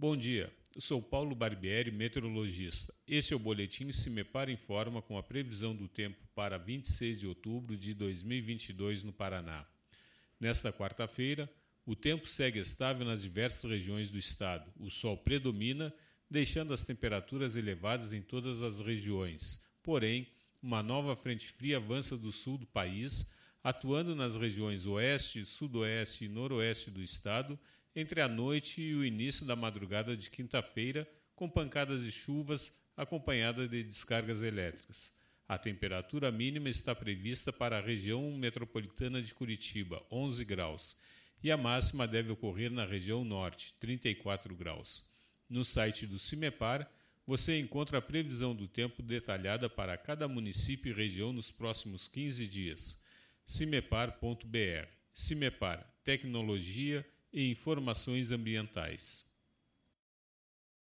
Bom dia, sou Paulo Barbieri, meteorologista. Este é o Boletim Se Me Para Informa com a previsão do tempo para 26 de outubro de 2022 no Paraná. Nesta quarta-feira, o tempo segue estável nas diversas regiões do estado. O sol predomina, deixando as temperaturas elevadas em todas as regiões. Porém, uma nova frente fria avança do sul do país, atuando nas regiões oeste, sudoeste e noroeste do estado entre a noite e o início da madrugada de quinta-feira, com pancadas de chuvas acompanhadas de descargas elétricas. A temperatura mínima está prevista para a região metropolitana de Curitiba, 11 graus, e a máxima deve ocorrer na região norte, 34 graus. No site do CIMEPAR, você encontra a previsão do tempo detalhada para cada município e região nos próximos 15 dias. cimepar.br. CIMEPAR Tecnologia e informações ambientais.